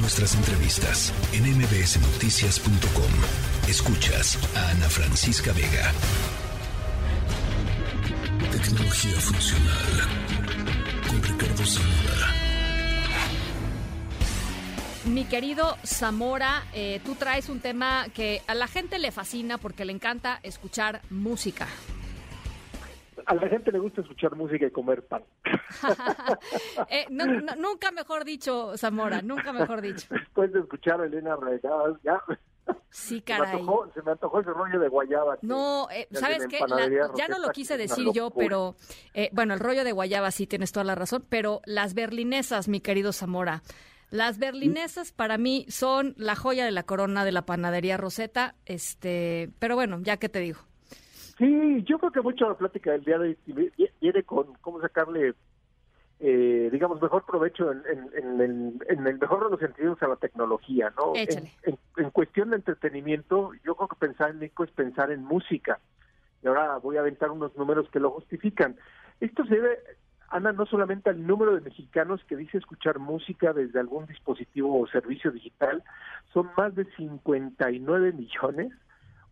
Nuestras entrevistas en mbsnoticias.com. Escuchas a Ana Francisca Vega. Tecnología funcional con Ricardo Zamora. Mi querido Zamora, eh, tú traes un tema que a la gente le fascina porque le encanta escuchar música. A la gente le gusta escuchar música y comer pan. Eh, no- no- nunca mejor dicho, Zamora, nunca mejor dicho. Después de escuchar a Elena Regadas, ya Sí, se me, caray. antojó, se me antojó ese rollo de guayaba. No, eh, ¿sabes qué? La- ya no lo quise decir yo, pero eh, bueno, el rollo de guayaba sí tienes toda la razón, pero las berlinesas, mi querido Zamora, las berlinesas para mí son la joya de la corona de la panadería Rosetta, este, pero bueno, ya que te digo. Sí, yo creo que mucho la plática del día de hoy viene con cómo sacarle, eh, digamos, mejor provecho en, en- en el, en el mejor de los sentidos a la tecnología, ¿no? En cuestión de entretenimiento, yo creo que pensar en Nico es pensar en música. Y ahora voy a aventar unos números que lo justifican. Esto se debe, Ana, no solamente al número de mexicanos que dice escuchar música desde algún dispositivo o servicio digital, son más de 59 millones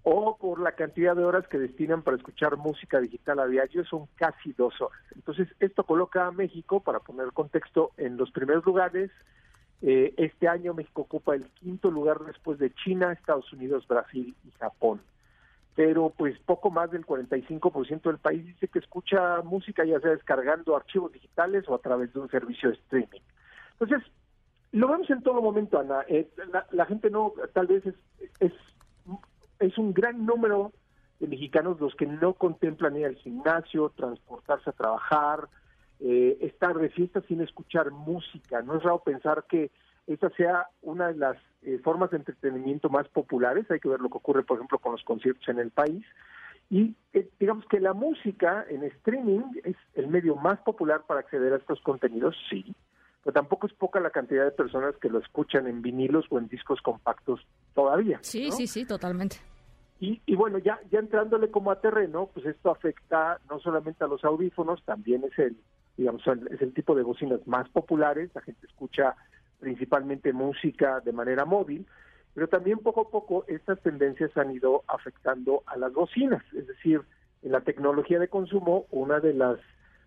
o por la cantidad de horas que destinan para escuchar música digital a diario, son casi dos horas. Entonces, esto coloca a México, para poner contexto, en los primeros lugares. Eh, este año México ocupa el quinto lugar después de China, Estados Unidos, Brasil y Japón. Pero pues poco más del 45% del país dice que escucha música ya sea descargando archivos digitales o a través de un servicio de streaming. Entonces, lo vemos en todo momento, Ana. Eh, la, gente no, tal vez es es un gran número de mexicanos los que no contemplan ir al gimnasio, transportarse a trabajar, eh, estar de fiesta sin escuchar música. No es raro pensar que esta sea una de las eh, formas de entretenimiento más populares. Hay que ver lo que ocurre, por ejemplo, con los conciertos en el país. Y eh, digamos que la música en streaming es el medio más popular para acceder a estos contenidos, sí, pero tampoco es poca la cantidad de personas que lo escuchan en vinilos o en discos compactos todavía. Sí, ¿no? sí, sí, totalmente. Y, y bueno, ya, ya entrándole como a terreno, pues esto afecta no solamente a los audífonos, también es el, digamos, es el tipo de bocinas más populares, la gente escucha principalmente música de manera móvil, pero también poco a poco estas tendencias han ido afectando a las bocinas, es decir, en la tecnología de consumo, una de las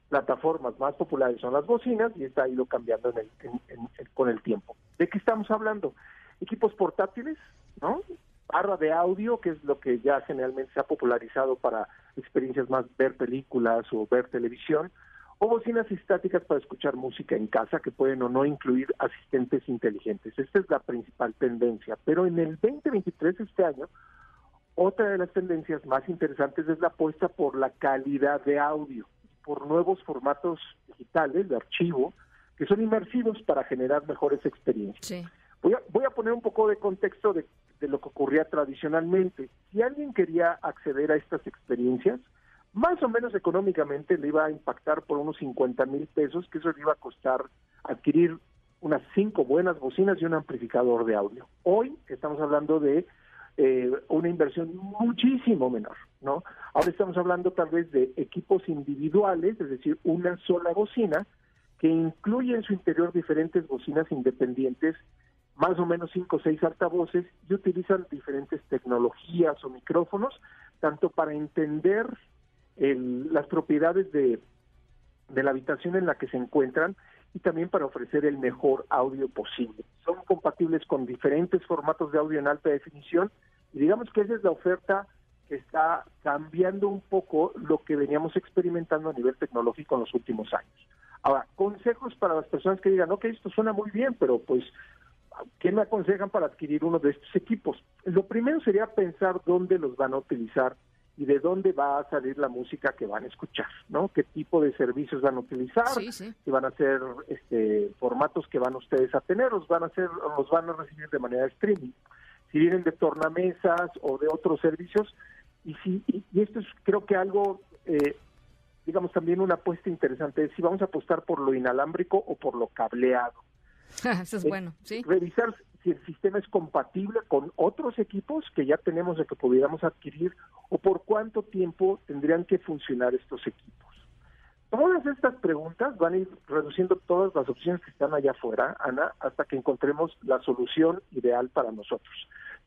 plataformas más populares son las bocinas y esta ha ido cambiando en el- en- en- con el tiempo. ¿De qué estamos hablando? Equipos portátiles, ¿no? barra de audio, que es lo que ya generalmente se ha popularizado para experiencias más ver películas o ver televisión, o bocinas estáticas para escuchar música en casa que pueden o no incluir asistentes inteligentes. Esta es la principal tendencia. Pero en el 2023, este año, otra de las tendencias más interesantes es la apuesta por la calidad de audio, por nuevos formatos digitales de archivo que son inmersivos para generar mejores experiencias. Sí. Voy a, voy a poner un poco de contexto de, de lo que ocurría tradicionalmente. Si alguien quería acceder a estas experiencias, más o menos económicamente le iba a impactar por unos 50 mil pesos, que eso le iba a costar adquirir unas cinco buenas bocinas y un amplificador de audio. Hoy estamos hablando de eh, una inversión muchísimo menor, ¿no? Ahora estamos hablando tal vez de equipos individuales, es decir, una sola bocina que incluye en su interior diferentes bocinas independientes, más o menos cinco o seis altavoces y utilizan diferentes tecnologías o micrófonos, tanto para entender el- las propiedades de, de la habitación en la que se encuentran y también para ofrecer el mejor audio posible. Son compatibles con diferentes formatos de audio en alta definición y digamos que esa es la oferta está cambiando un poco lo que veníamos experimentando a nivel tecnológico en los últimos años. Ahora, consejos para las personas que digan, ok, esto suena muy bien, pero pues, ¿qué me aconsejan para adquirir uno de estos equipos? Lo primero sería pensar dónde los van a utilizar y de dónde va a salir la música que van a escuchar, ¿no? ¿Qué tipo de servicios van a utilizar? Sí, sí. Si van a ser este, formatos que van ustedes a tener, los van a hacer, los van a recibir de manera streaming. Si vienen de tornamesas o de otros servicios, y si y, esto es creo que algo eh, digamos también una apuesta interesante es si vamos a apostar por lo inalámbrico o por lo cableado Eso es Eh, bueno, sí. revisar si el sistema es compatible con otros equipos que ya tenemos de que pudiéramos adquirir o por cuánto tiempo tendrían que funcionar estos equipos Todas estas preguntas van a ir reduciendo todas las opciones que están allá afuera, Ana, hasta que encontremos la solución ideal para nosotros.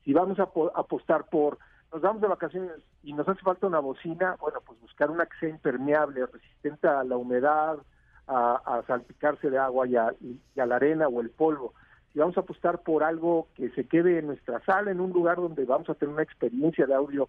Si vamos a apostar por, nos vamos de vacaciones y nos hace falta una bocina, bueno, pues buscar una que sea impermeable, resistente a la humedad, a, salpicarse de agua y a, la arena o el polvo. Si vamos a apostar por algo que se quede en nuestra sala, en un lugar donde vamos a tener una experiencia de audio,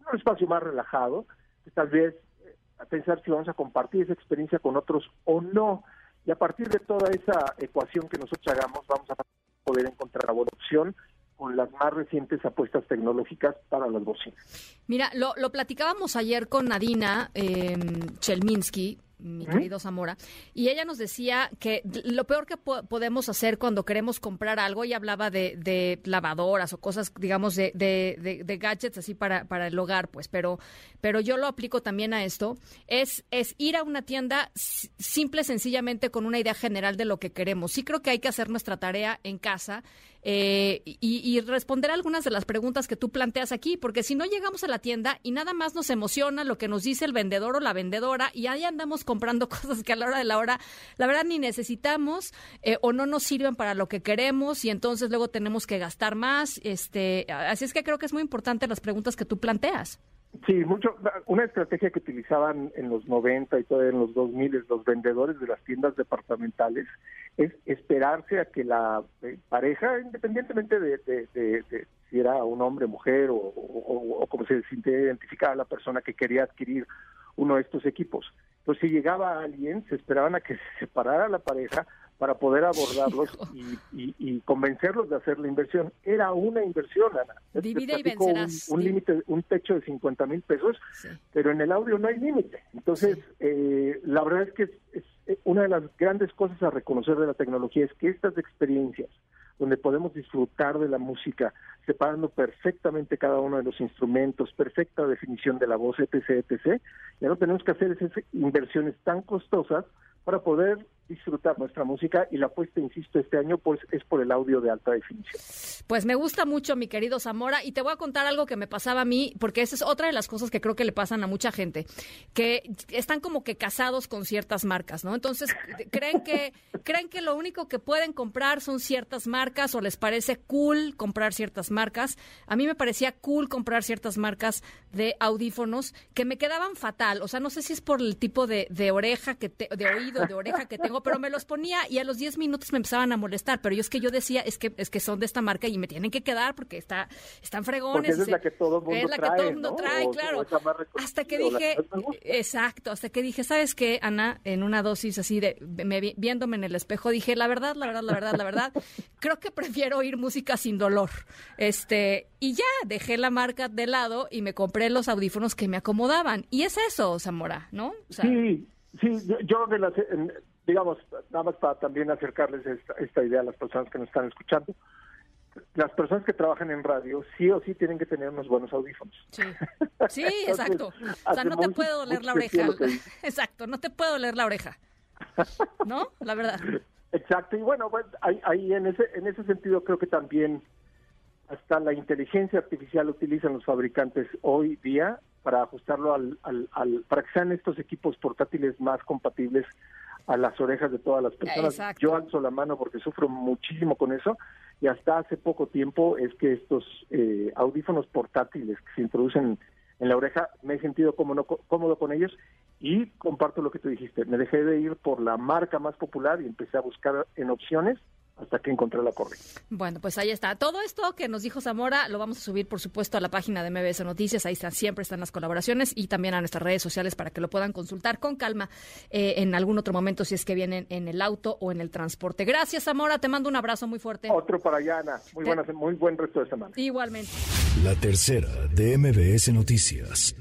en un espacio más relajado, tal vez eh, a pensar si vamos a compartir esa experiencia con otros o no. Y a partir de toda esa ecuación que nosotros hagamos, vamos a poder encontrar la buena opción con las más recientes apuestas tecnológicas para las bocinas. Mira, lo, lo platicábamos ayer con Nadina eh, Chelminsky, mi querido Zamora, y ella nos decía que lo peor que podemos hacer cuando queremos comprar algo, ella hablaba de, lavadoras o cosas, digamos, de, de, gadgets así para, para el hogar, pues, pero, pero yo lo aplico también a esto, es, es ir a una tienda simple, sencillamente con una idea general de lo que queremos. Sí creo que hay que hacer nuestra tarea en casa eh, y, responder algunas de las preguntas que tú planteas aquí, porque si no llegamos a la tienda y nada más nos emociona lo que nos dice el vendedor o la vendedora y ahí andamos comprando cosas que a la hora de la hora, la verdad, ni necesitamos eh, o no nos sirven para lo que queremos y entonces luego tenemos que gastar más. Este, así es que creo que es muy importante las preguntas que tú planteas. Sí, mucho. Una estrategia que utilizaban en los 90 y todavía en los 2000 los vendedores de las tiendas departamentales es esperarse a que la eh, pareja, independientemente de, si era un hombre, mujer o, o, como se sintiera identificada la persona que quería adquirir uno de estos equipos. Entonces, si llegaba alguien, se esperaban a que se separara la pareja para poder abordarlos y, convencerlos de hacer la inversión. Era una inversión, Ana. Divide y vencerás. Un, límite, un techo de 50 mil pesos, pero en el audio no hay límite. Entonces, eh, la verdad es que es, eh, una de las grandes cosas a reconocer de la tecnología es que estas experiencias, donde podemos disfrutar de la música, separando perfectamente cada uno de los instrumentos, perfecta definición de la voz, etc., etc., ya no tenemos que hacer esas inversiones tan costosas para poder disfrutar nuestra música y la apuesta, insisto, este año pues es por el audio de alta definición. Pues me gusta mucho, mi querido Zamora, y te voy a contar algo que me pasaba a mí, porque esa es otra de las cosas que creo que le pasan a mucha gente, que están como que casados con ciertas marcas, ¿no? Entonces, creen que creen que lo único que pueden comprar son ciertas marcas o les parece cool comprar ciertas marcas. A mí me parecía cool comprar ciertas marcas de audífonos que me quedaban fatal, o sea, no sé si es por el tipo de, de oreja que de oído, de oreja que tengo pero me los ponía y a los 10 minutos me empezaban a molestar. Pero yo es que yo decía, es que es que son de esta marca y me tienen que quedar porque está, están fregones. es la que todo el mundo es la trae, que todo el mundo trae, claro. Hasta que dije, exacto, hasta que dije, ¿sabes qué, Ana? En una dosis así de, viéndome en el espejo, dije, la verdad, la verdad, la verdad, la verdad, creo que prefiero oír música sin dolor. Este, y ya, dejé la marca de lado y me compré los audífonos que me acomodaban. Y es eso, Zamora, ¿no? sí, sí, yo, yo de las, digamos, nada más para también acercarles esta, idea a las personas que nos están escuchando, las personas que trabajan en radio sí o sí tienen que tener unos buenos audífonos. Sí, sí exacto. O sea, no te puede doler la oreja. Exacto, no te puede doler la oreja. ¿No? La verdad. Exacto, y bueno, pues ahí, en, ese, en ese sentido creo que también hasta la inteligencia artificial utilizan los fabricantes hoy día para ajustarlo al, al, al, para que sean estos equipos portátiles más compatibles a las orejas de todas las personas. Yo alzo la mano porque sufro muchísimo con eso y hasta hace poco tiempo es que estos eh, audífonos portátiles que se introducen en la oreja me he sentido cómodo, cómodo con ellos y comparto lo que tú dijiste. Me dejé de ir por la marca más popular y empecé a buscar en opciones hasta que encontré la correcta. Bueno, pues ahí está. Todo esto que nos dijo Zamora lo vamos a subir, por supuesto, a la página de MBS Noticias. Ahí están, siempre están las colaboraciones y también a nuestras redes sociales para que lo puedan consultar con calma eh, en algún otro momento si es que vienen en el auto o en el transporte. Gracias, Zamora. Te mando un abrazo muy fuerte. Otro para allá, Ana. Muy, buenas, muy buen resto de semana. Igualmente. La tercera de MBS Noticias.